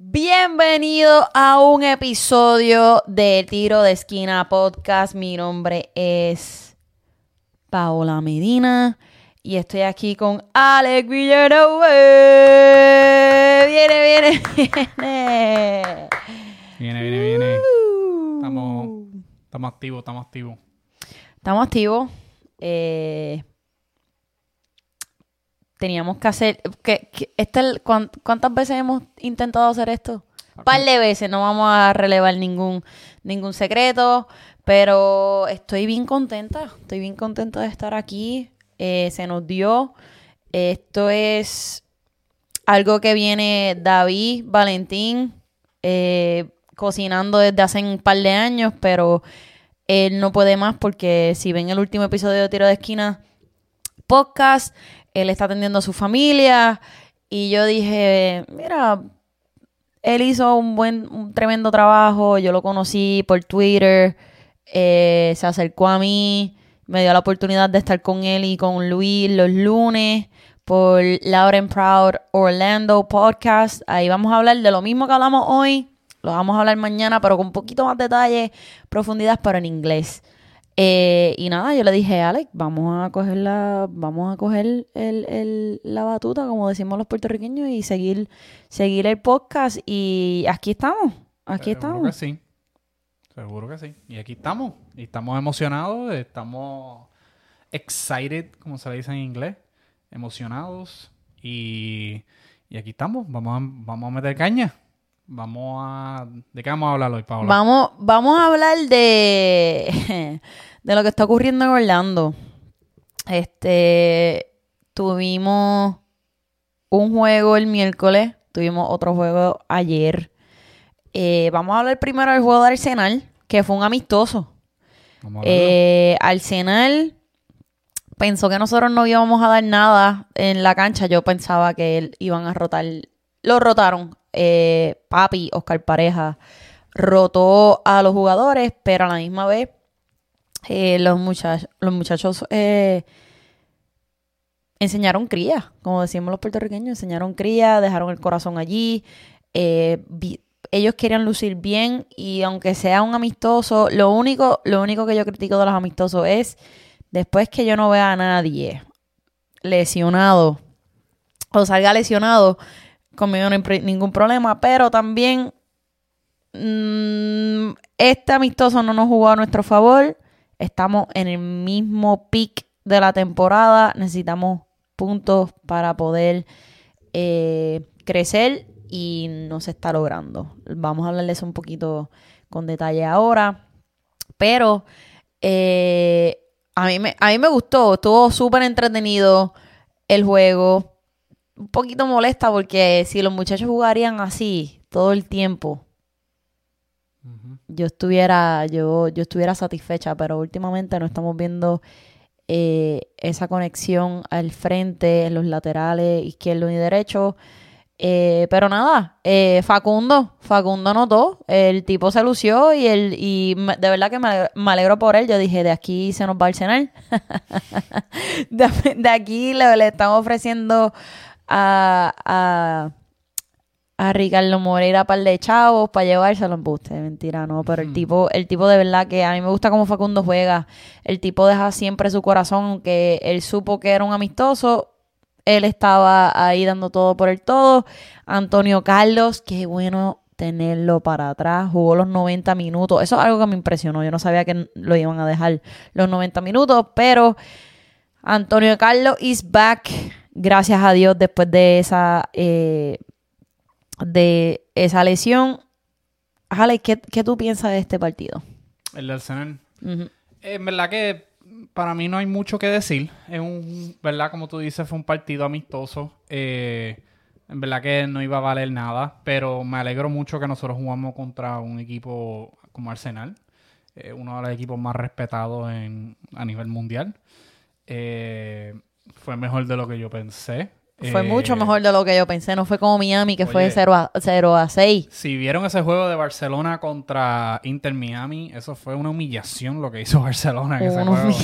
Bienvenido a un episodio de Tiro de Esquina Podcast. Mi nombre es Paola Medina y estoy aquí con Alex Villanueva. Viene, viene, viene. Viene, viene, viene. Estamos, estamos activos, estamos activos. Estamos activos. Eh, teníamos que hacer. Que, que este, ¿cuán- ¿Cuántas veces hemos intentado hacer esto? Un par de veces, no vamos a relevar ningún, ningún secreto, pero estoy bien contenta. Estoy bien contenta de estar aquí. Eh, se nos dio. Esto es algo que viene David Valentín eh, cocinando desde hace un par de años, pero él no puede más porque si ven el último episodio de Tiro de Esquina podcast, él está atendiendo a su familia y yo dije, mira, él hizo un buen, un tremendo trabajo, yo lo conocí por Twitter, eh, se acercó a mí, me dio la oportunidad de estar con él y con Luis los lunes por Loud and Proud Orlando Podcast. Ahí vamos a hablar de lo mismo que hablamos hoy, lo vamos a hablar mañana, pero con un poquito más detalle, profundidad, pero en inglés. Eh, y nada, yo le dije, Alex, vamos a coger la, vamos a coger el, el- la batuta, como decimos los puertorriqueños, y seguir, seguir el podcast. Y aquí estamos, aquí Seguro que sí. Seguro que sí. Y aquí estamos. Y estamos emocionados, estamos excited, como se le dice en inglés. Emocionados. Y, y aquí estamos. Vamos a, vamos a meter caña. Vamos a... ¿De qué vamos a hablar hoy, Paola? Vamos, vamos a hablar de, de lo que está ocurriendo en Orlando. Este, tuvimos un juego el miércoles, tuvimos otro juego ayer. Eh, vamos a hablar primero del juego de Arsenal, que fue un amistoso. Eh, Arsenal pensó que nosotros no íbamos a dar nada en la cancha. Yo pensaba que él- iban a rotar. Lo rotaron. Eh, Papi, Oscar Pareja, rotó a los jugadores, pero a la misma vez eh, los, muchachos los muchachos eh, enseñaron cría, como decimos los puertorriqueños, enseñaron cría, dejaron el corazón allí. eh, ellos querían lucir bien y aunque sea un amistoso, lo único, lo único que yo critico de los amistosos es después que yo no vea a nadie lesionado o salga lesionado, conmigo no hay ningún problema, pero también mm, este amistoso no nos jugó a nuestro favor. Estamos en el mismo pick de la temporada. Necesitamos puntos para poder eh, crecer y no se está logrando. Vamos a hablar de eso un poquito con detalle ahora. Pero eh, a, mí me, a mí me gustó, estuvo súper entretenido el juego. Un poquito molesta porque si los muchachos jugarían así todo el tiempo, Yo estuviera, yo, yo estuviera satisfecha, pero últimamente no estamos viendo eh, esa conexión al frente, en los laterales, izquierdo y derecho. Eh, pero nada, eh, Facundo, Facundo notó, el tipo se lució y, el, y de verdad que me alegro, por él. Yo dije, de aquí se nos va a Arsenal. de, aquí le, le estamos ofreciendo a, a Ricardo Moreira par de chavos para llevárselo en buste, mentira, no, pero el tipo, el tipo de verdad que a mí me gusta cómo Facundo juega, el tipo deja siempre su corazón, aunque él supo que era un amistoso, él estaba ahí dando todo por el todo, Antonio Carlos, qué bueno tenerlo para atrás, jugó los 90 minutos, eso es algo que me impresionó, yo no sabía que lo iban a dejar los 90 minutos, pero Antonio Carlos is back, gracias a Dios, después de esa... eh, de esa lesión. Alex, ¿qué, qué tú piensas de este partido? El de Arsenal. Eh, En verdad que para mí no hay mucho que decir. Es un, verdad, como tú dices, fue un partido amistoso. Eh, en verdad que no iba a valer nada, pero me alegro mucho que nosotros jugamos contra un equipo como Arsenal, eh, uno de los equipos más respetados en, a nivel mundial. Eh, fue mejor de lo que yo pensé. Fue Eh, mucho mejor de lo que yo pensé. No fue como Miami, que fue oye. 0 a, 0 a 6. Si vieron ese juego de Barcelona contra Inter Miami, eso fue una humillación lo que hizo Barcelona en ese juego.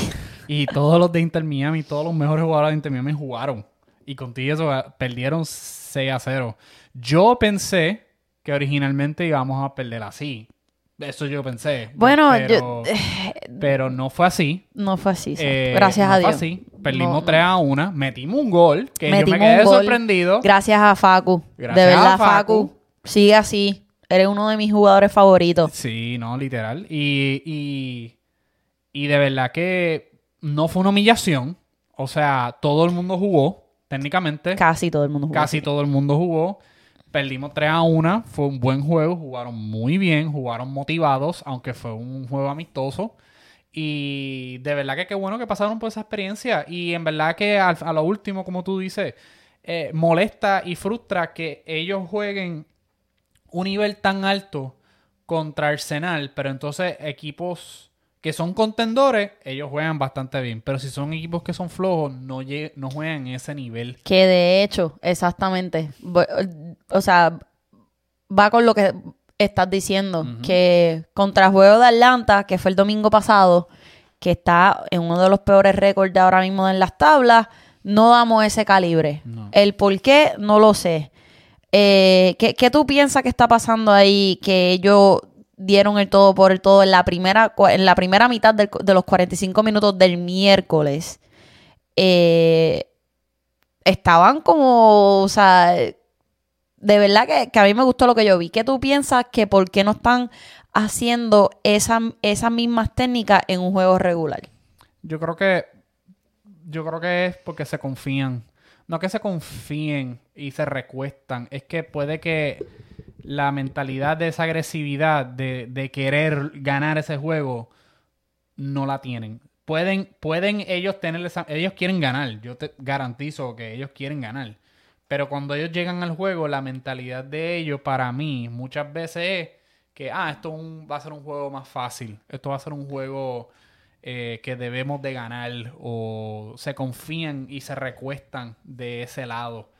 Y todos los de Inter Miami, todos los mejores jugadores de Inter Miami jugaron. Y contigo eso eh, perdieron 6 a 0. Yo pensé que originalmente íbamos a perder así. Eso yo pensé. Bueno, pero, yo- pero no fue así. No fue así. Eh, gracias no a fue Dios. así. Perdimos No, no. 3 a 1. Metimos un gol. Que yo me quedé un gol. sorprendido. Gracias a Facu. Gracias de verdad, a Facu. Facu. Sigue así. Eres uno de mis jugadores favoritos. Sí, no, literal. Y, y, y de verdad que no fue una humillación. O sea, todo el mundo jugó, técnicamente. Casi todo el mundo jugó. Casi todo el mundo jugó. Perdimos 3 a 1. Fue un buen juego. Jugaron muy bien. Jugaron motivados, aunque fue un juego amistoso. Y de verdad que qué bueno que pasaron por esa experiencia. Y en verdad que al- a, lo último, como tú dices, eh, molesta y frustra que ellos jueguen un nivel tan alto contra Arsenal, pero entonces equipos que son contendores, ellos juegan bastante bien. Pero si son equipos que son flojos, no, no juegan ese nivel. Que de hecho, exactamente. O sea, va con lo que estás diciendo. Que contra el juego de Atlanta, que fue el domingo pasado, que está en uno de los peores récords de ahora mismo en las tablas, no damos ese calibre. No. El por qué, no lo sé. Eh, ¿qué, qué tú piensas que está pasando ahí? Que ellos dieron el todo por el todo en la primera, en la primera mitad del- de los 45 minutos del miércoles. Eh, estaban como, o sea, de verdad que, que a mí me gustó lo que yo vi. ¿Qué tú piensas que por qué no están haciendo esa- esas mismas técnicas en un juego regular? Yo creo que. Yo creo que es porque se confían. No que se confíen y se recuestan. Es que puede que la mentalidad de esa agresividad de, de querer ganar ese juego no la tienen. Pueden, pueden ellos tener esa. Ellos quieren ganar. Yo te garantizo que ellos quieren ganar. Pero cuando ellos llegan al juego, la mentalidad de ellos, para mí, muchas veces es que, ah, esto va a ser un juego más fácil. Esto va a ser un juego eh, que debemos de ganar. O se confían y se recuestan de ese lado.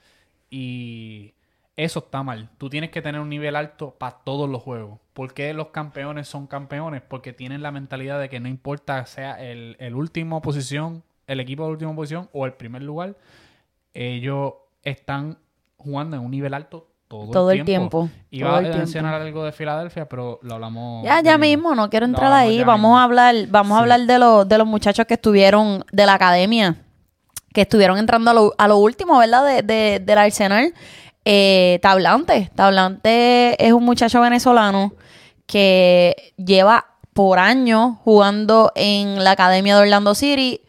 Y eso está mal. Tú tienes que tener un nivel alto para todos los juegos. ¿Por qué los campeones son campeones? Porque tienen la mentalidad de que no importa sea el, el último posición, el equipo de última posición o el primer lugar, ellos están jugando en un nivel alto todo, Todo el tiempo. tiempo, Iba todo a el tiempo. mencionar algo de Filadelfia, pero lo hablamos. Ya, ya mismo, no quiero Lo entrar ahí. Vamos mismo. a hablar, vamos a hablar de los, de los muchachos que estuvieron de la academia, que estuvieron entrando a lo, a lo último, ¿verdad? De, de- del Arsenal. Eh, Tablante. Tablante es un muchacho venezolano que lleva por años jugando en la academia de Orlando City.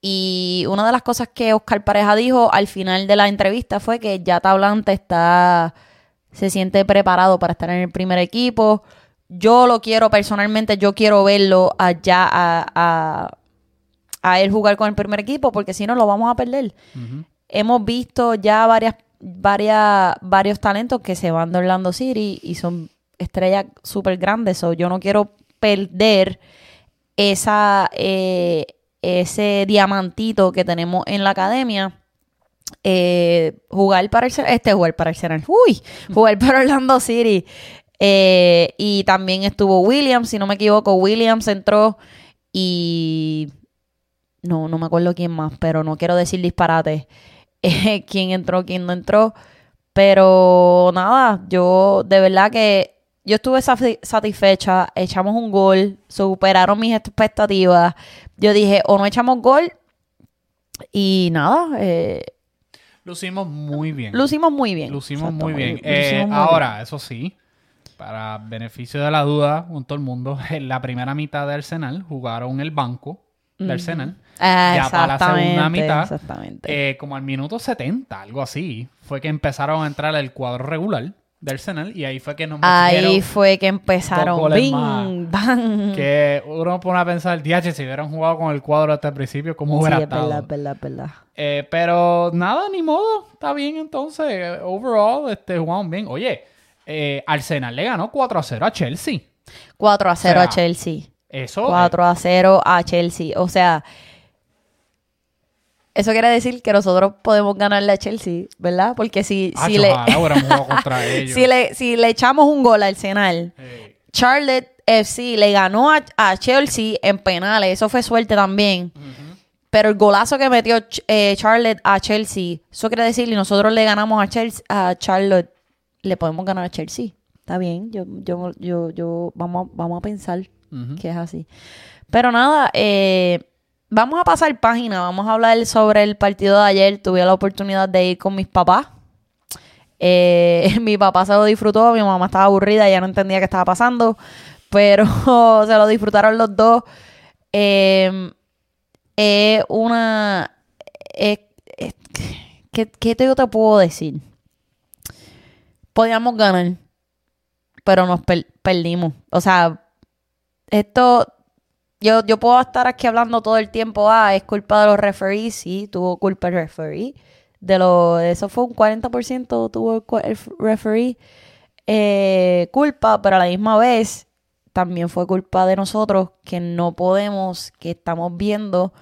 Y una de las cosas que Oscar Pareja dijo al final de la entrevista fue que ya Tablante está se siente preparado para estar en el primer equipo. Yo lo quiero personalmente, yo quiero verlo allá a, a, a él jugar con el primer equipo, porque si no lo vamos a perder. Hemos visto ya varias, varios talentos que se van de Orlando City y son estrellas súper grandes. So, yo no quiero perder esa, eh, ese diamantito que tenemos en la academia eh, jugar para el este jugar para el uy, jugar para Orlando City. Eh, y también estuvo Williams, si no me equivoco, Williams entró y no, no me acuerdo quién más, pero no quiero decir disparate eh, quién entró, quién no entró. Pero nada, yo de verdad que yo estuve sati- satisfecha, echamos un gol, superaron mis expectativas. Yo dije, o no echamos gol y nada, eh, Lucimos muy bien. Lucimos muy bien. Lucimos Exacto, muy bien. lucimos Eh, muy ahora, eso sí, para beneficio de la duda, con todo el mundo, en la primera mitad de Arsenal jugaron el banco de Arsenal. Ah, ya para la segunda mitad, Exactamente. eh, como al minuto 70, algo así, fue que empezaron a entrar el cuadro regular de Arsenal y ahí fue que nos Ahí fue que empezaron. Bing, bang. que uno pone a pensar, DH, si hubieran jugado con el cuadro hasta el principio, ¿cómo Sí, hubiera es estado? es verdad, es verdad. Eh, pero nada, ni modo. Está bien entonces. Overall, este, jugaron bien. Oye, eh, Arsenal le ganó 4 a 0 a Chelsea. 4 a 0 O sea, a Chelsea. Eso. 4 a 0 a Chelsea. O sea, eso quiere decir que nosotros podemos ganarle a Chelsea, ¿verdad? Porque si, Ah, si, le, contra ellos. si, le, si le echamos un gol al Arsenal, Eh, Charlotte FC le ganó a, a Chelsea en penales. Eso fue suerte también. Pero el golazo que metió eh, Charlotte a Chelsea, eso quiere decir, y nosotros le ganamos a, Chelsea, a Charlotte le podemos ganar a Chelsea. Está bien, yo, yo, yo, yo, vamos, a- vamos a pensar que es así. Pero nada, eh, vamos a pasar página, vamos a hablar sobre el partido de ayer. Tuve la oportunidad de ir con mis papás. Eh, mi papá se lo disfrutó, mi mamá estaba aburrida, ya no entendía qué estaba pasando, pero se lo disfrutaron los dos. Eh, una... ¿qué, qué te, yo te puedo decir? Podíamos ganar, pero nos per- perdimos. O sea, esto, yo, yo puedo estar aquí hablando todo el tiempo, ah, es culpa de los referees, sí, tuvo culpa el referee. De lo, eso fue un 40% tuvo el, referee eh, culpa, pero a la misma vez también fue culpa de nosotros que no podemos, que estamos viendo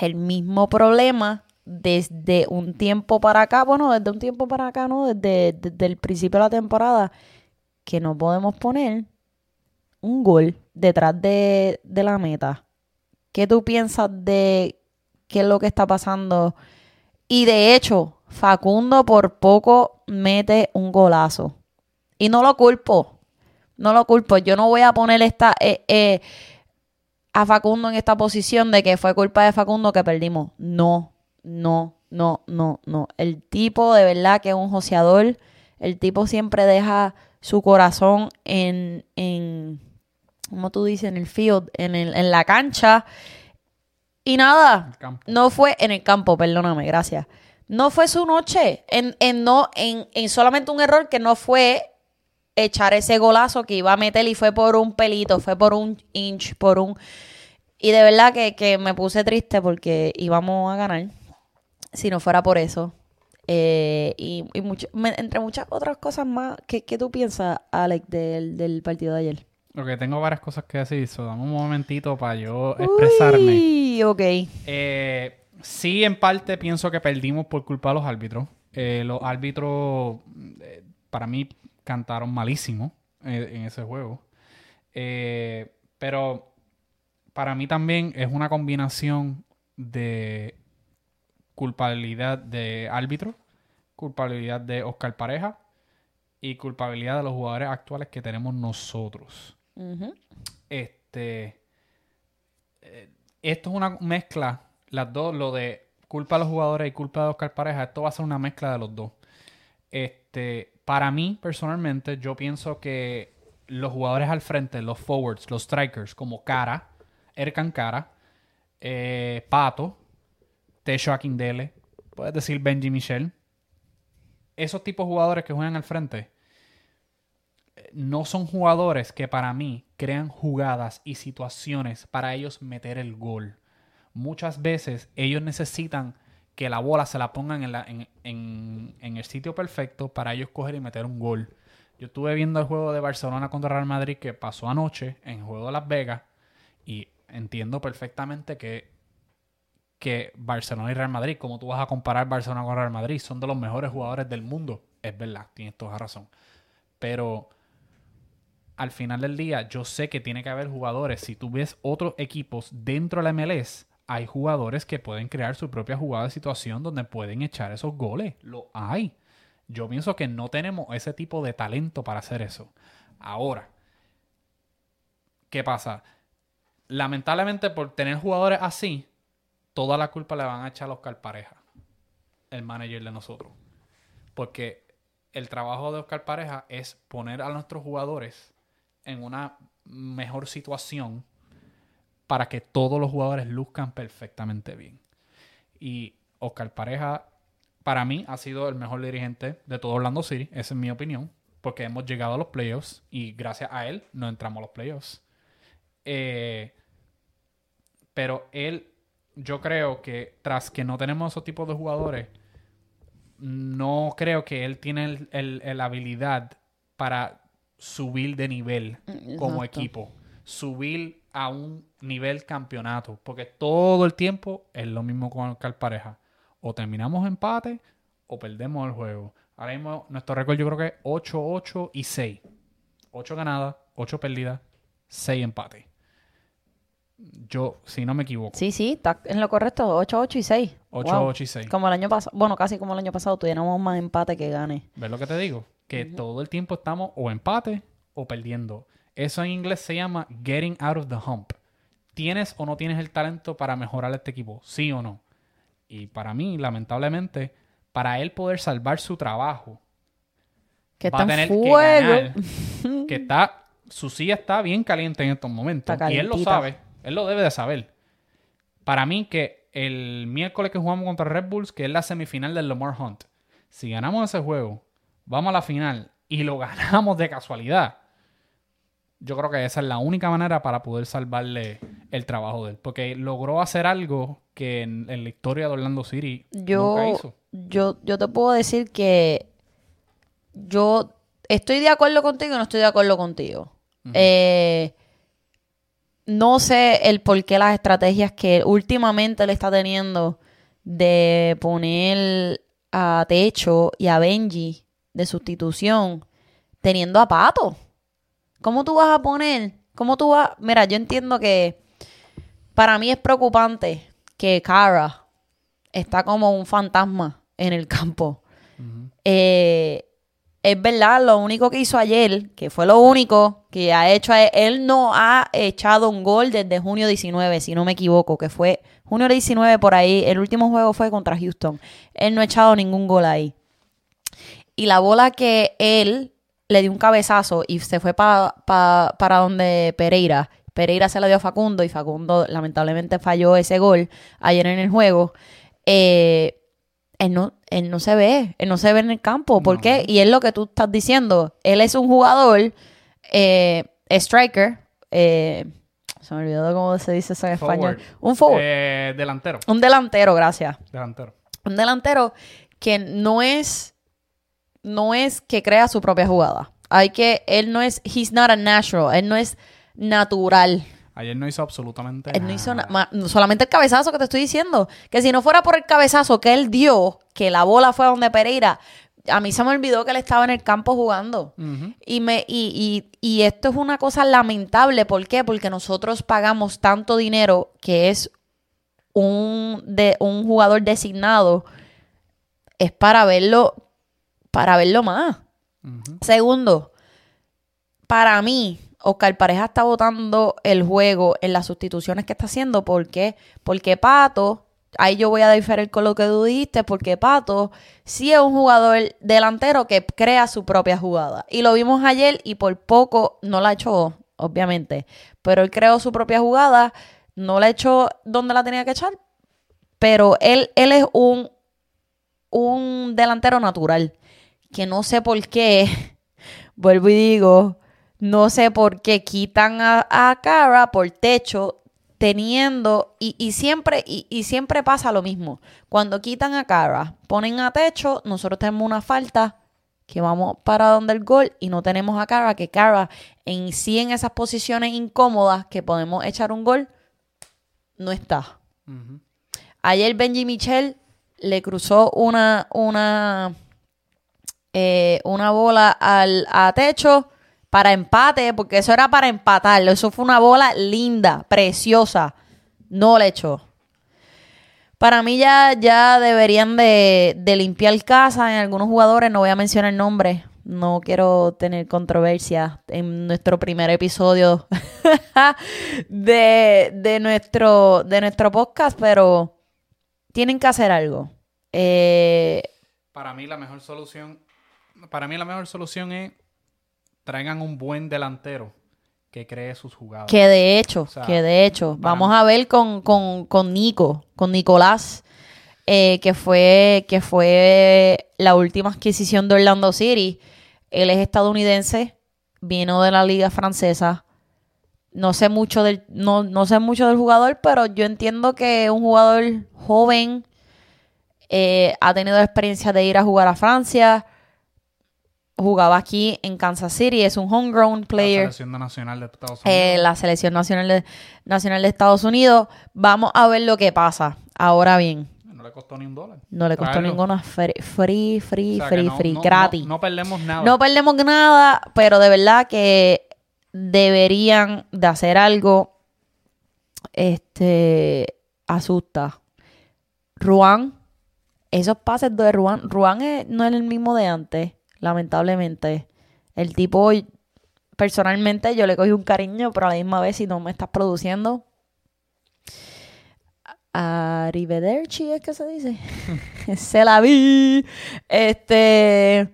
el mismo problema desde un tiempo para acá, bueno, desde un tiempo para acá, ¿no? Desde, desde el principio de la temporada, que no podemos poner un gol detrás de, de la meta. ¿Qué tú piensas de qué es lo que está pasando? Y de hecho, Facundo por poco mete un golazo. Y no lo culpo. No lo culpo. Yo no voy a poner esta, eh, eh, a Facundo en esta posición de que fue culpa de Facundo que perdimos. No, no, no, no, no. El tipo de verdad que es un joseador. El tipo siempre deja su corazón en, en como tú dices, en el field, en, el, en la cancha. Y nada, no fue en el campo, perdóname, gracias. No fue su noche. En, en no, en, en solamente un error que no fue echar ese golazo que iba a meter y fue por un pelito, fue por un inch, por un... Y de verdad que, que me puse triste porque íbamos a ganar si no fuera por eso. Eh, y y mucho- me- entre muchas otras cosas más, ¿qué, qué tú piensas, Alex, del, del partido de ayer? Ok, tengo varias cosas que decir. So, dame un momentito para yo expresarme. Uy, ok. Eh, sí, en parte pienso que perdimos por culpa de los árbitros. Eh, los árbitros, eh, para mí, cantaron malísimo en ese juego. Pero para mí también es una combinación de culpabilidad de árbitro, culpabilidad de Oscar Pareja y culpabilidad de los jugadores actuales que tenemos nosotros. Este. eh, esto es una mezcla. Las dos, lo de culpa de los jugadores y culpa de Oscar Pareja, esto va a ser una mezcla de los dos. Este, para mí, personalmente, yo pienso que los jugadores al frente, los forwards, los strikers, como Cara, Erkan Cara, eh, Pato, Techo Akindele, puedes decir Benji Michel, esos tipos de jugadores que juegan al frente, no son jugadores que para mí crean jugadas y situaciones para ellos meter el gol. Muchas veces ellos necesitan que la bola se la pongan en, el sitio perfecto para ellos coger y meter un gol. Yo estuve viendo el juego de Barcelona contra Real Madrid que pasó anoche en el juego de Las Vegas y entiendo perfectamente que, que Barcelona y Real Madrid, como tú vas a comparar Barcelona con Real Madrid, son de los mejores jugadores del mundo. Es verdad, tienes toda razón. Pero al final del día, yo sé que tiene que haber jugadores. Si tú ves otros equipos dentro de la MLS, hay jugadores que pueden crear su propia jugada de situación donde pueden echar esos goles. Lo hay. Yo pienso que no tenemos ese tipo de talento para hacer eso. Ahora, ¿qué pasa? Lamentablemente, por tener jugadores así, toda la culpa le van a echar a Oscar Pareja, el manager de nosotros. Porque el trabajo de Oscar Pareja es poner a nuestros jugadores en una mejor situación para que todos los jugadores luzcan perfectamente bien. Y Oscar Pareja, para mí, ha sido el mejor dirigente de todo Orlando City, esa es mi opinión, porque hemos llegado a los playoffs y gracias a él no entramos a los playoffs. Eh, pero él, yo creo que tras que no tenemos esos tipos de jugadores, no creo que él tiene la habilidad para subir de nivel como Exacto. equipo. Subir a un nivel campeonato. Porque todo el tiempo es lo mismo con el Pareja. O terminamos empate o perdemos el juego. Ahora mismo nuestro récord yo creo que es 8, 8 y 6. 8 ganadas, 8 perdidas, 6 empates. Yo, si no me equivoco. Sí, sí, está en lo correcto. 8, 8 y 6. 8, 8 y 6. Como el año pasado. Bueno, casi como el año pasado, tuviéramos más empate que gane. ¿Ves lo que te digo? Que todo el tiempo estamos o empate o perdiendo. Eso en inglés se llama getting out of the hump. ¿Tienes o no tienes el talento para mejorar este equipo? ¿Sí o no? Y para mí, lamentablemente, para él poder salvar su trabajo, Que va a está tener en que fuego. ganar. Que está, su silla está bien caliente en estos momentos. Y él lo sabe. Él lo debe de saber. Para mí, que el miércoles que jugamos contra Red Bulls, que es la semifinal del Lamar Hunt, si ganamos ese juego, vamos a la final y lo ganamos de casualidad, yo creo que esa es la única manera para poder salvarle el trabajo de él. Porque logró hacer algo que en, en la historia de Orlando City nunca Yo, hizo. yo, yo te puedo decir que yo estoy de acuerdo contigo y no estoy de acuerdo contigo. Eh, no sé el por qué las estrategias que últimamente le está teniendo de poner a Techo y a Benji de sustitución teniendo a Pato. ¿Cómo tú vas a poner? ¿Cómo tú vas? Mira, yo entiendo que para mí es preocupante que Kara está como un fantasma en el campo. Eh, es verdad, lo único que hizo ayer, que fue lo único que ha hecho, él, él no ha echado un gol desde junio 19, si no me equivoco, que fue junio 19 por ahí, el último juego fue contra Houston. Él no ha echado ningún gol ahí. Y la bola que él le dio un cabezazo y se fue pa- pa- para donde Pereira. Pereira se la dio a Facundo y Facundo lamentablemente falló ese gol ayer en el juego. Eh, él no, él no se ve, él no se ve en el campo. ¿Por No. qué? Y es lo que tú estás diciendo. Él es un jugador, eh, striker, eh, se me olvidó cómo se dice eso en español. Un forward. Eh, delantero. un delantero, gracias Delantero. un delantero que no es no es que crea su propia jugada. Hay que él no es he's not a natural, él no es natural. Ayer no hizo absolutamente Él nada. no hizo na- solamente el cabezazo que te estoy diciendo, que si no fuera por el cabezazo que él dio, que la bola fue a donde Pereira, a mí se me olvidó que él estaba en el campo jugando. Y, me, y, y, y esto es una cosa lamentable. ¿Por qué? Porque nosotros pagamos tanto dinero que es un, de, un jugador designado. Es para verlo, para verlo más. Segundo, para mí, Oscar Pareja está votando el juego en las sustituciones que está haciendo. ¿Por qué? Porque Pato, ahí yo voy a diferir con lo que tú dijiste, porque Pato sí es un jugador delantero que crea su propia jugada. Y lo vimos ayer y por poco no la echó, obviamente. Pero él creó su propia jugada, no la echó donde la tenía que echar. Pero él, él es un, un delantero natural. Que no sé por qué vuelvo y digo, no sé por qué quitan a, a Cara por techo teniendo, y, y siempre, y, y siempre pasa lo mismo. Cuando quitan a Cara, ponen a techo, nosotros tenemos una falta que vamos para donde el gol y no tenemos a Cara, que Cara en sí en esas posiciones incómodas que podemos echar un gol, no está. Ayer Benji Michel le cruzó una, una, eh, una bola al a techo para empate, porque eso era para empatarlo. Eso fue una bola linda, preciosa. No le echó. Para mí ya, ya deberían de, limpiar casa en algunos jugadores. No voy a mencionar nombres. No quiero tener controversia en nuestro primer episodio de, de nuestro, de nuestro podcast, pero tienen que hacer algo. Eh, Para mí la mejor solución, para mí la mejor solución es traigan un buen delantero que cree sus jugadas. que de hecho, sea, que de hecho, vamos a ver con, con, con Nico, con Nicolás, eh, que fue, que fue la última adquisición de Orlando City. Él es estadounidense, vino de la liga francesa. No sé mucho del, no, no sé mucho del jugador, pero yo entiendo que un jugador joven, eh, ha tenido experiencia de ir a jugar a Francia, jugaba aquí en Kansas City, es un homegrown La player selección nacional de Estados Unidos. eh, la selección nacional de, nacional de Estados Unidos. Vamos a ver lo que pasa. Ahora bien, no le costó ni un dólar. no le costó ninguna free, free, free, O sea, que free, no- free, no- gratis. No, No, no perdemos nada. perdemos nada, pero de verdad que deberían de hacer algo. Este asusta. Ruan, esos pases de Ruan, Ruan es- no es el mismo de antes. Lamentablemente. El tipo, personalmente, yo le cogí un cariño, pero a la misma vez, si no me estás produciendo, Arrivederci es que se dice. se la vi. Este.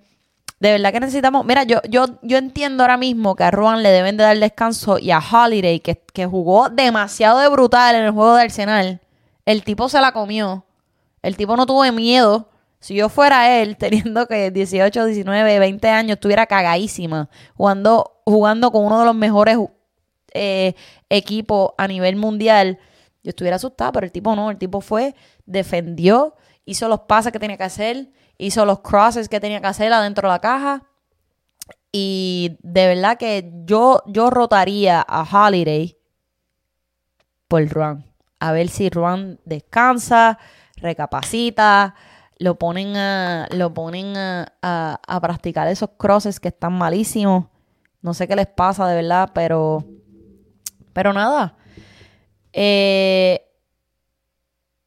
De verdad que necesitamos. Mira, yo, yo, yo entiendo ahora mismo que a Ruan le deben de dar descanso y a Holiday, que, que jugó demasiado de brutal en el juego de Arsenal. El tipo se la comió. El tipo no tuvo miedo. Si yo fuera él, teniendo que 18, 19, 20 años, estuviera cagadísima. Jugando, jugando con uno de los mejores eh, equipos a nivel mundial yo estuviera asustada, pero el tipo no, el tipo fue, defendió, hizo los pases que tenía que hacer, hizo los crosses que tenía que hacer adentro de la caja. Y de verdad que yo, yo rotaría a Holiday por Ruan. A ver si Ruan descansa, recapacita, lo ponen a, lo ponen a, a practicar esos crosses que están malísimos. No sé qué les pasa de verdad, pero, pero nada. Eh,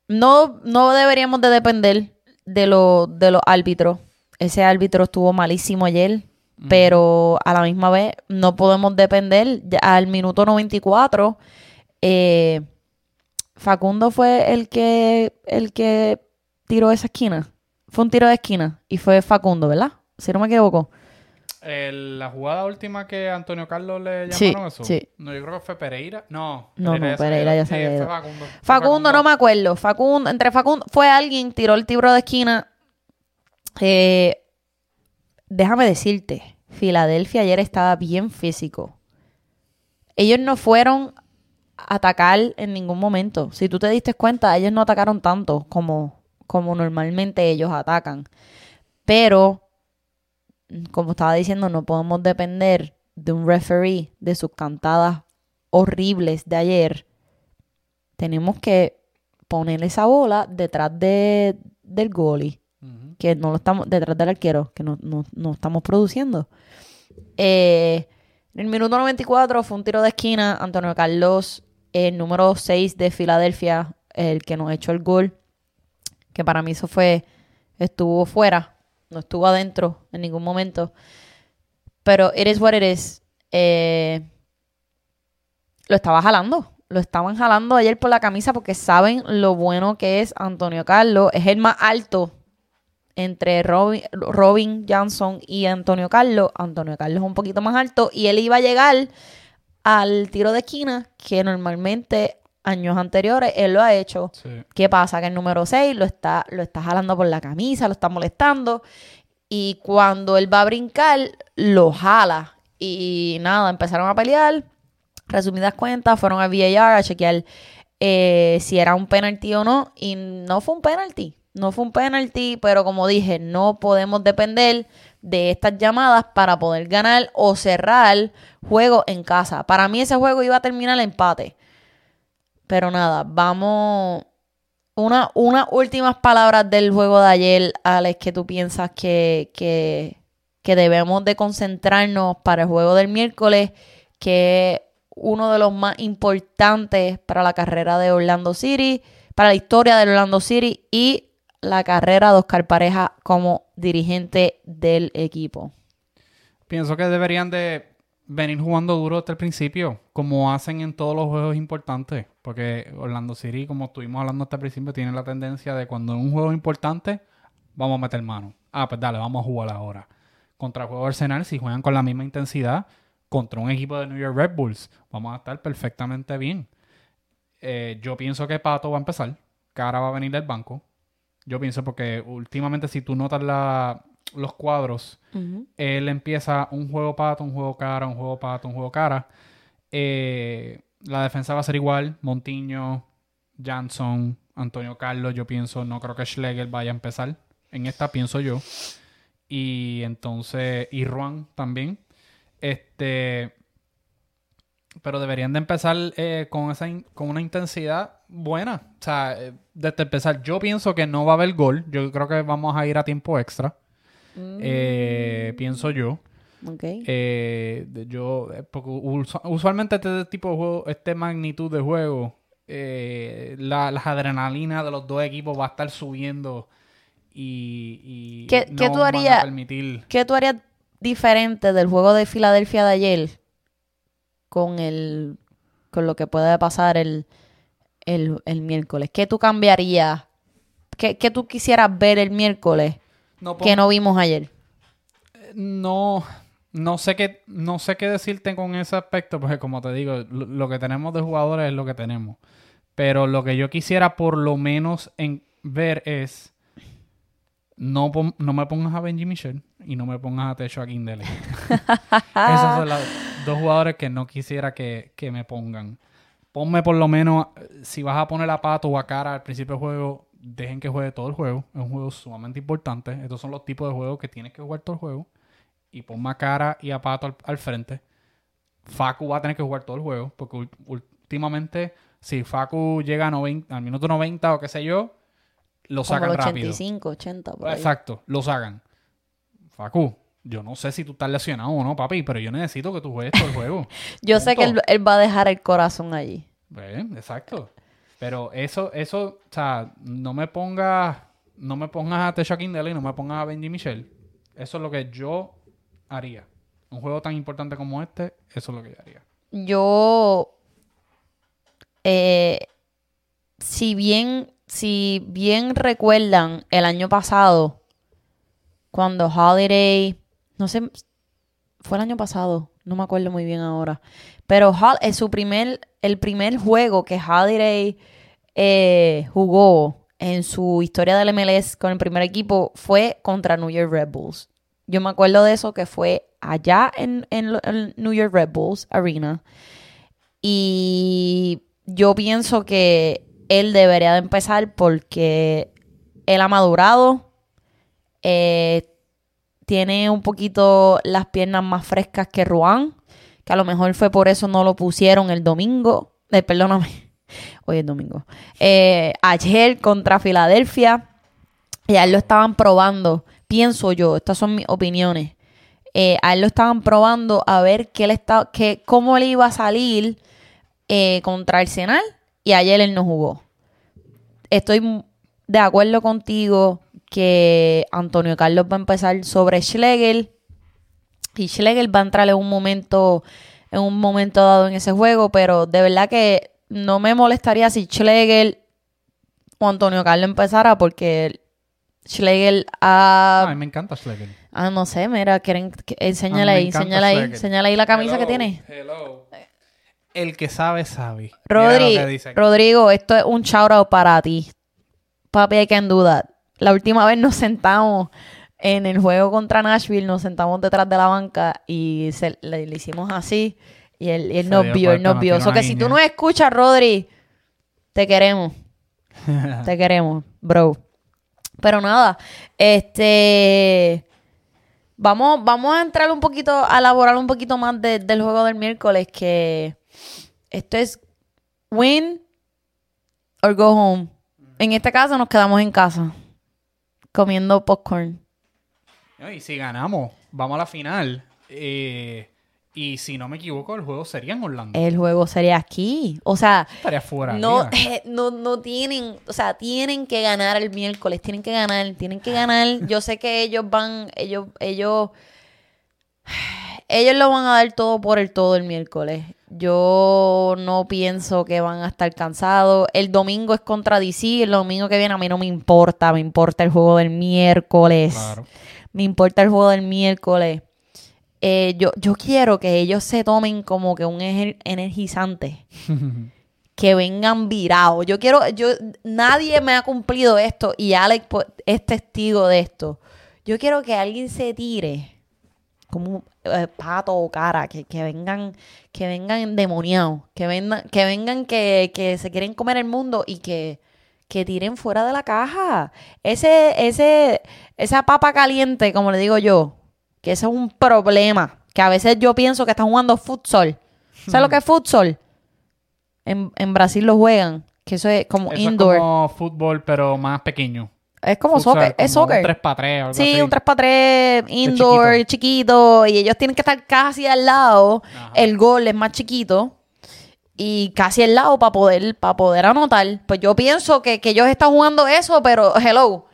no, no deberíamos de depender de, lo, de los árbitros. Ese árbitro estuvo malísimo ayer, pero a la misma vez no podemos depender. al minuto 94, eh, Facundo fue el que, el que tiró esa esquina. Fue un tiro de esquina y fue Facundo, ¿verdad? Si no me equivoco la jugada última que Antonio Carlos le llamaron eso. Sí. No, yo creo que fue Pereira. No, Pereira no, Pereira ya se fue Facundo. Facundo, no me acuerdo. Facundo, entre Facundo, fue alguien, tiró el tiro de esquina. Eh, déjame decirte, Filadelfia ayer estaba bien físico. Ellos no fueron a atacar en ningún momento. Si tú te diste cuenta, ellos no atacaron tanto como, como normalmente ellos atacan. Pero como estaba diciendo, no podemos depender de un referee, de sus cantadas horribles de ayer. Tenemos que poner esa bola detrás de, del goalie, que no lo estamos, detrás del arquero, que no, no, estamos produciendo. Eh, en el minuto 94 fue un tiro de esquina, Antonio Carlos, el número 6 de Filadelfia, el que nos echó el gol, que para mí eso fue, estuvo fuera, no estuvo adentro en ningún momento. Pero is what it is. Eh, lo estaba jalando. Lo estaban jalando ayer por la camisa porque saben lo bueno que es Antonio Carlos. Es el más alto entre Robin, Robin Johnson y Antonio Carlos. Antonio Carlos es un poquito más alto y él iba a llegar al tiro de esquina que normalmente años anteriores él lo ha hecho. ¿Qué pasa? Que el número 6 lo está, lo está jalando por la camisa, lo está molestando. Y cuando él va a brincar, lo jala. Y nada, empezaron a pelear. Resumidas cuentas, fueron a VAR a chequear eh, si era un penalti o no. Y no fue un penalti. No fue un penalti, pero como dije, no podemos depender de estas llamadas para poder ganar o cerrar juego en casa. Para mí ese juego iba a terminar el empate. Pero nada, vamos. Una, unas últimas palabras del juego de ayer, Alex, que tú piensas que, que, que debemos de concentrarnos para el juego del miércoles, que es uno de los más importantes para la carrera de Orlando City, para la historia de Orlando City y la carrera de Oscar Pareja como dirigente del equipo. Pienso que deberían de venir jugando duro hasta el principio, como hacen en todos los juegos importantes. Porque Orlando City, como estuvimos hablando hasta el principio, tiene la tendencia de cuando en un juego importante, vamos a meter mano. Ah, pues dale, vamos a jugar ahora. Contra el juego Arsenal, si juegan con la misma intensidad, contra un equipo de New York Red Bulls, vamos a estar perfectamente bien. Eh, yo pienso que Pato va a empezar. Cara va a venir del banco. Yo pienso porque últimamente si tú notas la, los cuadros, él empieza un juego pato, un juego cara, un juego pato, un juego cara. Eh, la defensa va a ser igual. Montiño, Jansson, Antonio Carlos, yo pienso, no creo que Schlegel vaya a empezar. En esta pienso yo. Y entonces, y Juan también. Este. Pero deberían de empezar eh, con, esa con una intensidad buena. O sea, eh, desde empezar, yo pienso que no va a haber gol. Yo creo que vamos a ir a tiempo extra. Eh, pienso yo. Eh, yo, eh, usualmente este tipo de juego, este magnitud de juego, la, las adrenalinas de los dos equipos va a estar subiendo y, y ¿Qué- no qué tú harías? permitir ¿Qué tú harías diferente del juego de Filadelfia de ayer con el con lo que puede pasar el, el, el miércoles? ¿Qué tú cambiarías? ¿Qué, qué tú quisieras ver el miércoles no, que no vimos ayer? no no sé qué no sé qué decirte con ese aspecto porque como te digo lo, lo que tenemos de jugadores es lo que tenemos pero lo que yo quisiera por lo menos en ver es no, no me pongas a Benji Michel y no me pongas a Techo Akindele. Esos son los dos jugadores que no quisiera que, que me pongan. Ponme por lo menos, si vas a poner a Pato o a Cara al principio del juego, dejen que juegue todo el juego. Es un juego sumamente importante. Estos son los tipos de juegos que tienes que jugar todo el juego. Y ponme a Cara y a Pato al, al frente. Facu va a tener que jugar todo el juego. Porque últimamente, si Facu llega a 90 al minuto 90 o qué sé yo, lo Como sacan rápido. 85, 80. por ahí. Exacto, lo sacan. Facu, yo no sé si tú estás lesionado o no, papi, pero yo necesito que tú juegues todo el juego. Yo sé que él, él va a dejar el corazón allí. ¿Ves? Exacto. Pero eso, eso, o sea, no me pongas, no me pongas a Tesha Kindle y no me pongas a Benji Michel. Eso es lo que yo haría. Un juego tan importante como este, eso es lo que yo haría. Yo, eh, si bien, si bien recuerdan el año pasado, cuando Holiday, no sé, fue el año pasado, no me acuerdo muy bien ahora, pero Hol- eh, su primer, el primer juego que Holiday eh, jugó en su historia del MLS con el primer equipo fue contra New York Red Bulls. Yo me acuerdo de eso que fue allá en, en New York Red Bulls Arena. Y yo pienso que él debería de empezar porque él ha madurado, eh, tiene un poquito las piernas más frescas que Ruan, que a lo mejor fue por eso no lo pusieron el domingo, eh, perdóname, hoy es domingo, eh, ayer contra Filadelfia, y a él lo estaban probando, pienso yo, estas son mis opiniones, eh, a él lo estaban probando a ver qué le está, qué, cómo le iba a salir eh, contra Arsenal y ayer él no jugó. Estoy de acuerdo contigo que Antonio Carlos va a empezar sobre Schlegel y Schlegel va a entrar en un momento en un momento dado en ese juego, pero de verdad que no me molestaría si Schlegel o Antonio Carlos empezara porque Schlegel ha a mí me encanta Schlegel. Ah, no sé, mira, quieren, que- enséñale ahí, enséñale ahí, enséñale ahí la camisa que tiene. hello. El que sabe, sabe. Rodri, que. Rodrigo, esto es un shout out para ti. Papi, I can do that. La última vez nos sentamos en el juego contra Nashville, nos sentamos detrás de la banca y se- le, le hicimos así. Y él, y él nos vio, él nos vio. una que si tú nos escuchas, Rodri, te queremos. te queremos, bro. Pero nada, este. Vamos, vamos a entrar un poquito, a elaborar un poquito más de- del juego del miércoles, que esto es win or go home. En este caso nos quedamos en casa, comiendo popcorn. No, Y si ganamos, vamos a la final. Eh, y si no me equivoco, el juego sería en Orlando. El juego sería aquí. O sea, Estaría fuera. no, eh, no, no tienen, o sea, tienen que ganar el miércoles, tienen que ganar, tienen que ganar. Yo sé que ellos van, ellos, ellos, ellos lo van a dar todo por el todo el miércoles. Yo no pienso que van a estar cansados. El domingo es contra DC, el domingo que viene a mí no me importa, me importa el juego del miércoles. Claro. Me importa el juego del miércoles. Eh, yo, yo quiero que ellos se tomen como que un energizante. que vengan virados. Yo quiero, yo, nadie me ha cumplido esto y Alex es testigo de esto. Yo quiero que alguien se tire como eh, pato o cara, que, que vengan, que vengan endemoniados, que vengan, que vengan que, que se quieren comer el mundo y que, que tiren fuera de la caja. Ese, ese, esa papa caliente, como le digo yo, que ese es un problema. Que a veces yo pienso que están jugando futsal. ¿Sabes lo que es futsal? En, en Brasil lo juegan. Que eso es como Eso indoor. es como fútbol, pero más pequeño. Es como Futsal, soccer. Es soccer. Un 3 para 3 algo Sí, así. un 3x3 indoor, chiquito. y ellos tienen que estar casi al lado. Ajá. El gol es más chiquito. Y casi al lado para poder, para poder anotar. Pues yo pienso que, que ellos están jugando eso, pero hello.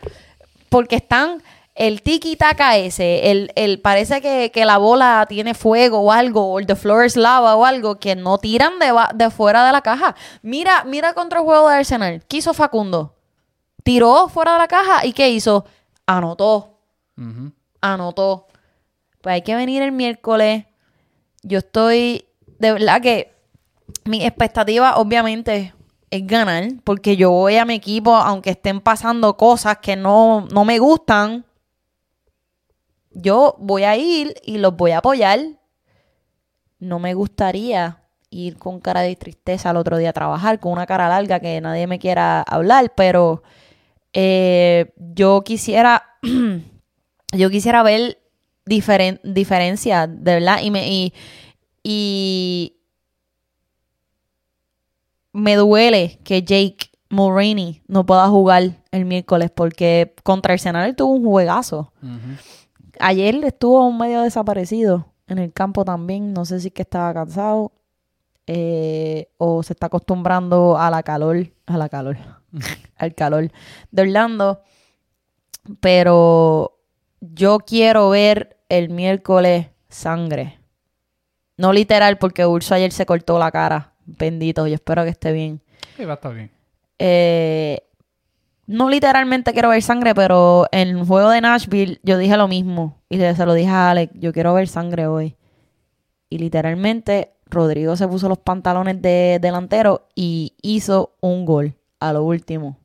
porque están el tiki taka ese, el, el parece que, que la bola tiene fuego o algo, o el the floor is lava o algo, que no tiran de, de fuera de la caja. Mira, mira contra el juego de Arsenal. ¿Qué hizo Facundo? Tiró fuera de la caja y ¿qué hizo? Anotó anotó. Pues hay que venir el miércoles. Yo estoy, de verdad que mi expectativa obviamente es ganar, porque yo voy a mi equipo, aunque estén pasando cosas que no, no me gustan, yo voy a ir y los voy a apoyar. No me gustaría ir con cara de tristeza al otro día a trabajar, con una cara larga que nadie me quiera hablar, pero eh, yo quisiera yo quisiera ver diferen diferencias, de verdad, y me, y, y me duele que Jake Mulroney no pueda jugar el miércoles porque contra Arsenal él tuvo un juegazo. Ayer estuvo medio desaparecido en el campo también, no sé si es que estaba cansado eh, o se está acostumbrando a la calor, a la calor, al calor de Orlando, pero yo quiero ver el miércoles sangre. No literal, porque Urso ayer se cortó la cara. Bendito, yo espero que esté bien. Sí, va a estar bien. Eh, no literalmente quiero ver sangre, pero en el juego de Nashville yo dije lo mismo. Y se lo dije a Alex, yo quiero ver sangre hoy. Y literalmente Rodrigo se puso los pantalones de delantero y hizo un gol a lo último.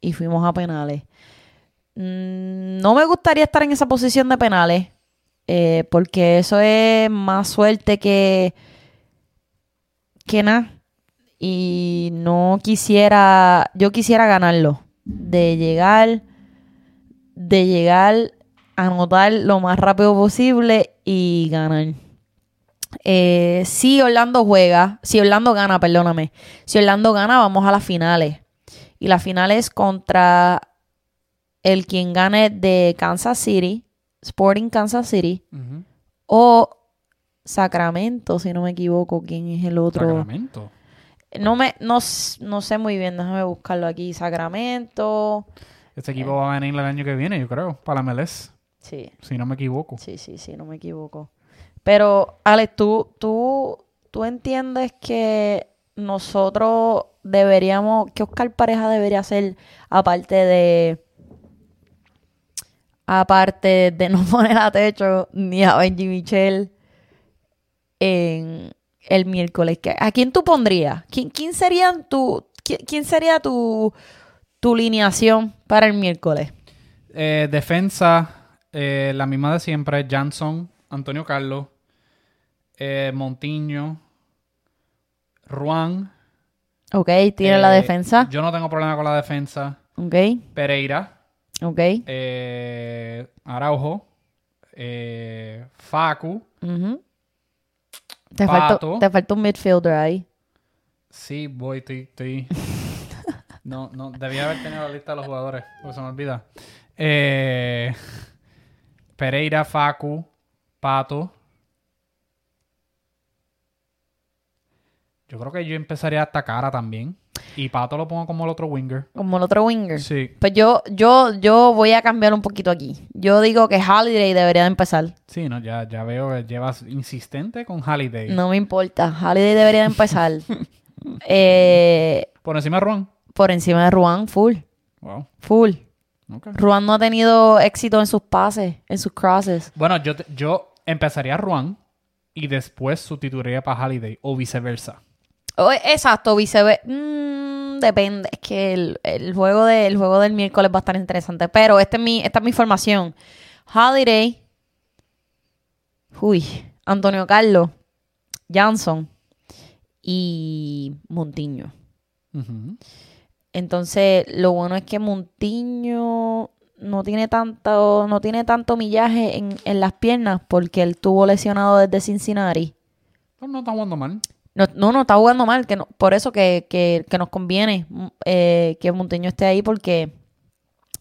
Y fuimos a penales. Mm, No me gustaría estar en esa posición de penales. eh, porque eso es más suerte que, que nada. Y no quisiera, yo quisiera ganarlo. De llegar, de llegar a anotar lo más rápido posible y ganar. Eh, si Orlando juega, si Orlando gana, perdóname. Si Orlando gana, vamos a las finales. Y las finales contra el quien gane de Kansas City, Sporting Kansas City, o Sacramento, si no me equivoco, quién es el otro. Sacramento. No me, no, no sé muy bien, déjame buscarlo aquí. Sacramento. Este equipo va a venir el año que viene, yo creo, para la MLS, Sí, si no me equivoco. sí, sí, sí, no me equivoco. Pero, Alex, tú, tú, tú entiendes que nosotros deberíamos, que Oscar Pareja debería hacer aparte de aparte de no poner a techo ni a Benji Michel en el miércoles. ¿Qué- ¿A quién tú pondrías? ¿Quién, quién sería tu qui- quién sería tu tu lineación para el miércoles? Eh, defensa, eh, la misma de siempre, Janson, Antonio Carlos, eh, Montiño, Juan. Ok, tiene la defensa. Yo no tengo problema con la defensa. Ok, Pereira, ok. Araujo, Facu. ujú. Te, faltó, te faltó un midfielder ahí. Sí, voy, estoy, No, no, debía haber tenido la lista de los jugadores, porque se me olvida. Eh, Pereira, Facu, Pato. Yo creo que yo empezaría hasta cara también. Y Pato lo pongo como el otro winger. Como el otro winger. Sí, Pues yo, yo, yo voy a cambiar un poquito aquí. Yo digo que Holiday debería de empezar. sí, no, ya, ya veo que llevas insistente con Halliday. No me importa. Holiday debería de empezar. Eh, Por encima de Juan. por encima de Ruan, full. Wow. Full. ok. Ruan no ha tenido éxito en sus pases, en sus crosses. Bueno, yo, te- yo empezaría a Juan y después sustituiría para Halliday o viceversa. Oh, exacto, viceversa. Mm, depende. Es que el, el juego de, el juego del miércoles va a estar interesante. Pero este es mi, esta es mi formación. Holiday. Uy. Antonio Carlos. Johnson. Y Montiño. Entonces, lo bueno es que Montiño no tiene tanto, no tiene tanto millaje en, en las piernas porque él tuvo lesionado desde Cincinnati. Pero no está jugando mal. No, no, no, está jugando mal. Que no- por eso que, que- que nos conviene mm, eh, que Monteño esté ahí porque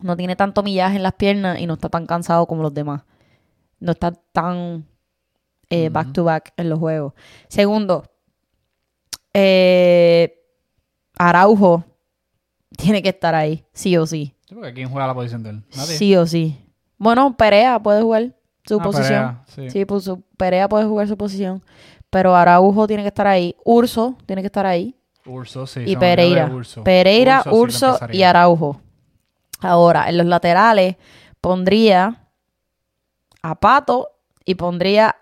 no tiene tanto millaje en las piernas y no está tan cansado como los demás. No está tan eh, back to back en los juegos. Segundo, eh, Araujo tiene que estar ahí, sí o sí. ¿quién juega la posición de él? Nadie. Sí o sí. Bueno, Perea puede jugar su Ah, posición. Perea, sí. Sí, pues Perea puede jugar su posición. Pero Araujo tiene que estar ahí. Urso tiene que estar ahí. Urso, sí. y Pereira. Urso. Pereira, Urso y Araujo. Ahora, en los laterales pondría a Pato y pondría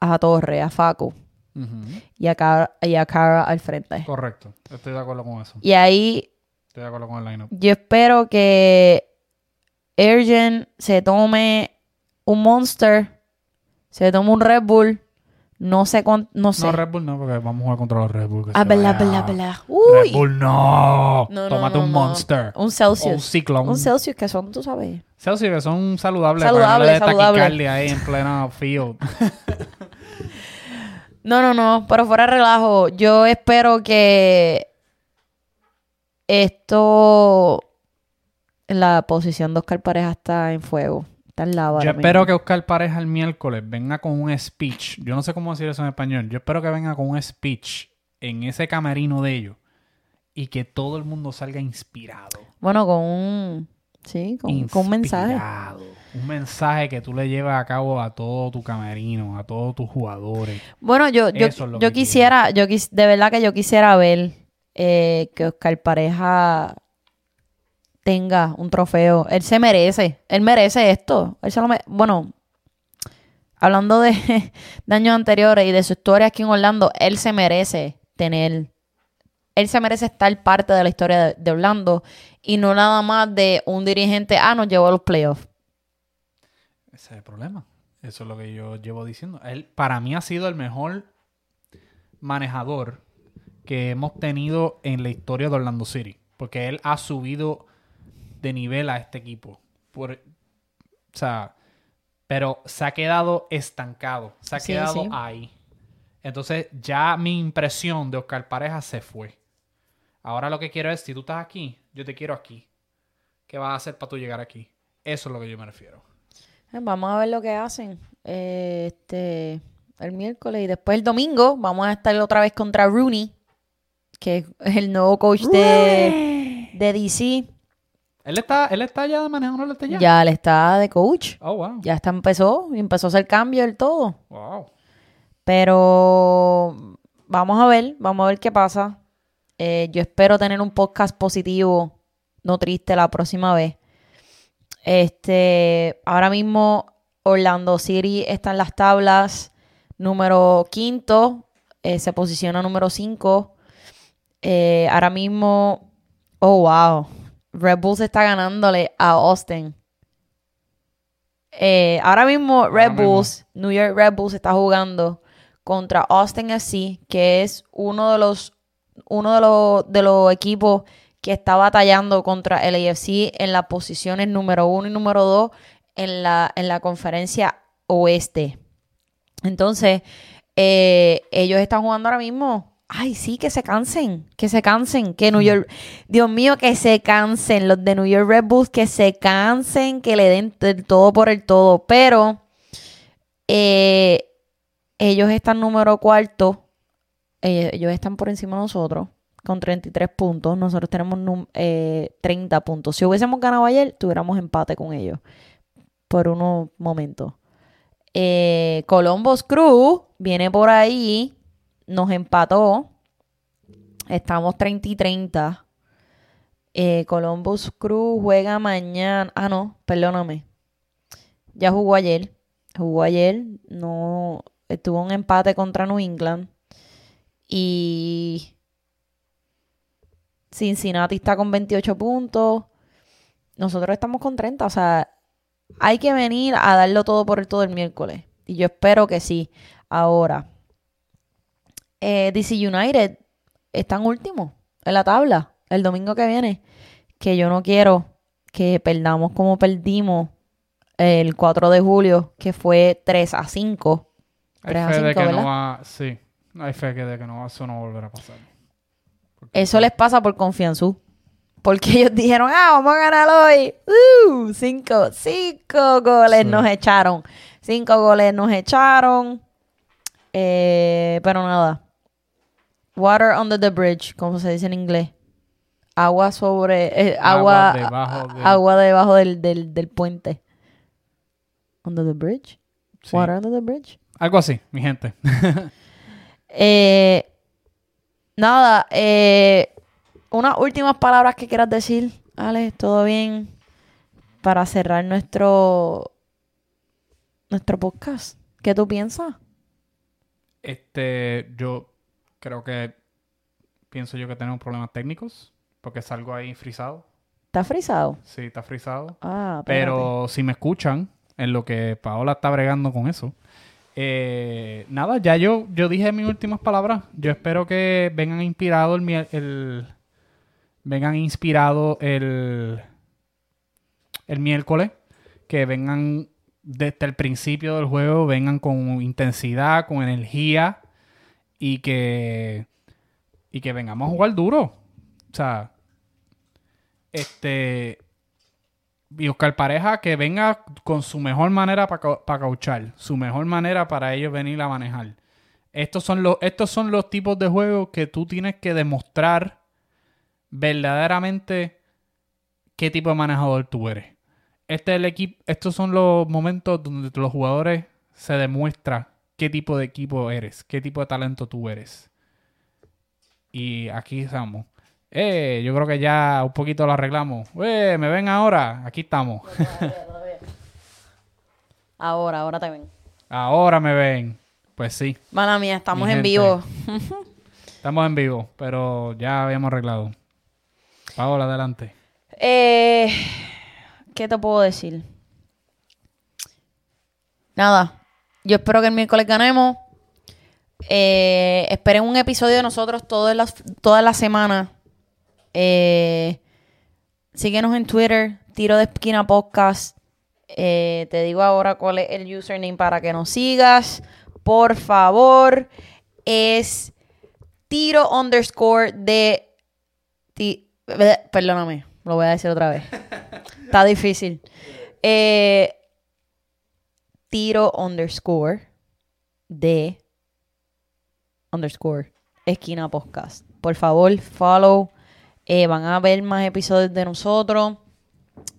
a Torre, a Facu y a, Cara, y a Cara al frente. Correcto. Estoy de acuerdo con eso. Y ahí Estoy de acuerdo con el lineup. yo espero que Ergen se tome un Monster, se tome un Red Bull, no sé cuánto, no sé. No, Red Bull no, porque vamos a jugar contra los Red Bull. ah, verdad, verdad, verdad. Red. Bull no. No, no, Tómate no, un. Monster. Un O un Celsius. Ciclone. Un Celsius que son, tú sabes. Celsius que son saludables. Saludable, para que no le dé saludable. taquicardia ahí en plena field. No, no, no, pero fuera de relajo, yo espero que esto, la posición de Oscar Pareja está en fuego, está en lava. Yo espero mismo. que Oscar Pareja el miércoles venga con un speech. Yo no sé cómo decir eso en español. Yo espero que venga con un speech en ese camerino de ellos y que todo el mundo salga inspirado. Bueno, con un, sí, con, con un mensaje. Un mensaje que tú le lleves a cabo a todo tu camerino, a todos tus jugadores. Bueno, yo, yo, yo quisiera, yo quis- de verdad que yo quisiera ver eh, que Oscar Pareja tenga un trofeo. Él se merece, él merece esto. Él se lo bueno, hablando de, de años anteriores y de su historia aquí en Orlando, él se merece tener, él se merece estar parte de la historia de, de Orlando y no nada más de un dirigente, ah, nos llevó a los playoffs. Ese es el problema. Eso es lo que yo llevo diciendo. Él, para mí, ha sido el mejor manejador que hemos tenido en la historia de Orlando City. Porque él ha subido de nivel a este equipo. Por, o sea, pero se ha quedado estancado. Se ha Sí, quedado sí. ahí. Entonces, ya mi impresión de Oscar Pareja se fue. Ahora lo que quiero es, si tú estás aquí, yo te quiero aquí. ¿Qué vas a hacer para tú llegar aquí? Eso es lo que yo me refiero. Eh, Vamos a ver lo que hacen eh, este el miércoles y después el domingo vamos a estar otra vez contra Rooney, que es el nuevo coach de, de DC. Él está, él está ya manejando este ya. Ya le está de coach. Oh, wow. Ya está empezó empezó a hacer cambio del todo. Wow. Pero vamos a ver, vamos a ver qué pasa. Eh, yo espero tener un podcast positivo, no triste la próxima vez. Este, ahora mismo Orlando City está en las tablas número quinto, eh, se posiciona número cinco. Eh, ahora mismo, oh wow, Red Bulls está ganándole a Austin. Eh, ahora mismo Red. Bulls, New York Red Bulls está jugando contra Austin FC, que es uno de los uno de los de los equipos que está batallando contra el AFC en las posiciones número uno y número dos en la, en la conferencia oeste. Entonces, eh, ellos están jugando ahora mismo. Ay, sí, que se cansen, que se cansen, que New York, Dios mío, que se cansen, los de New York Red Bulls, que se cansen, que le den el todo por el todo. Pero eh, ellos están número cuarto, eh, ellos están por encima de nosotros con 33 puntos. Nosotros tenemos eh, 30 puntos. Si hubiésemos ganado ayer, tuviéramos empate con ellos por unos momentos. Eh, Columbus Cruz viene por ahí, nos empató. Estamos 30 y 30. Eh, Columbus Cruz juega mañana. Ah, no, perdóname. Ya jugó ayer. Jugó ayer. No. Estuvo un empate contra New England. Y. Cincinnati está con 28 puntos. Nosotros estamos con 30. O sea, hay que venir a darlo todo por el todo el miércoles. Y yo espero que sí. Ahora, eh, DC United están últimos en la tabla el domingo que viene. Que yo no quiero que perdamos como perdimos el 4 de julio, que fue 3 a 5. Hay 3 a fe de 5, que ¿verdad? no va... Sí. Hay fe que de que no va, eso no va a pasar. Eso les pasa por confianzú. Porque ellos dijeron, ah, vamos a ganar hoy. Uh, cinco, cinco goles Sí. nos echaron. Cinco goles nos echaron. Eh, pero nada. Water under the bridge, como se dice en inglés. agua sobre, eh, agua, Agua debajo del- agua debajo del, del, del puente. Under the bridge. Sí. Water under the bridge. Algo así, mi gente. Eh, nada, eh, unas últimas palabras que quieras decir, Alex, ¿todo bien? Para cerrar nuestro, nuestro podcast. ¿Qué tú piensas? Este, yo creo que pienso yo que tenemos problemas técnicos porque salgo ahí frisado. ¿Está frisado? Sí, está frisado. Ah, espérate. Pero si me escuchan en lo que Paola está bregando con eso, eh, nada, ya yo, yo dije mis últimas palabras. Yo espero que vengan inspirado el, el vengan inspirado el el miércoles, que vengan desde el principio del juego, vengan con intensidad, con energía y que y que vengamos a jugar duro. O sea, este y Oscar Pareja que venga con su mejor manera para cauchar, su mejor manera para ellos venir a manejar. Estos son los estos son los tipos de juegos que tú tienes que demostrar verdaderamente qué tipo de manejador tú eres. Este es el equipo, estos son los momentos donde los jugadores se demuestra qué tipo de equipo eres, qué tipo de talento tú eres. Y aquí estamos. Eh, yo creo que ya un poquito lo arreglamos. Eh, me ven ahora. Aquí estamos. Ahora, ahora te ven. Ahora me ven. Pues sí, Mala mía, estamos Mi en gente. vivo. estamos en vivo, pero ya habíamos arreglado. Paola, adelante. Eh, ¿Qué te puedo decir? Nada. Yo espero que el miércoles ganemos. Eh, esperen un episodio de nosotros todas las, toda la semana. Eh, síguenos en Twitter, Tiro de Esquina Podcast. Eh, te digo ahora cuál es el username para que nos sigas. Por favor, es tiro underscore de... ti- Perdóname, lo voy a decir otra vez. Está difícil. Eh, tiro underscore de underscore esquina podcast. Por favor, follow. Eh, van a ver más episodios de nosotros.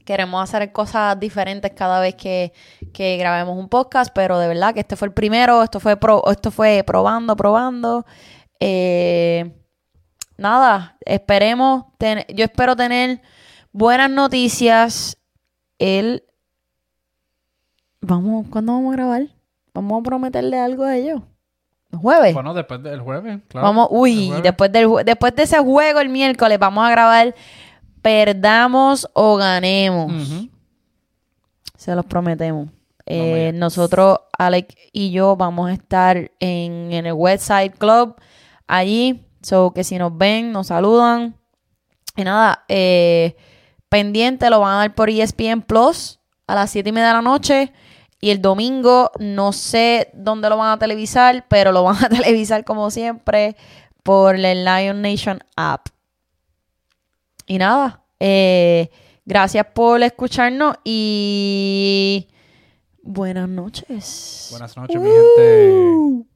Queremos hacer cosas diferentes cada vez que, que grabemos un podcast, pero de verdad que este fue el primero. Esto fue, pro- esto fue probando, probando. Eh, nada, esperemos. ten- yo espero tener buenas noticias. El. Vamos, ¿cuándo vamos a grabar? Vamos a prometerle algo a ellos. ¿El jueves? Bueno, después del jueves, claro. Vamos, uy, después, del, después de ese juego el miércoles vamos a grabar Perdamos o ganemos. Se los prometemos. Eh, nosotros, Alex y yo, vamos a estar en, en el Westside Club allí. So que si nos ven, nos saludan. Y nada, eh, pendiente lo van a dar por ESPN Plus a las 7 y media de la noche. Y el domingo, no sé dónde lo van a televisar, pero lo van a televisar como siempre por el Lion Nation app. Y nada, eh, gracias por escucharnos y buenas noches. Buenas noches, mi gente. Uh.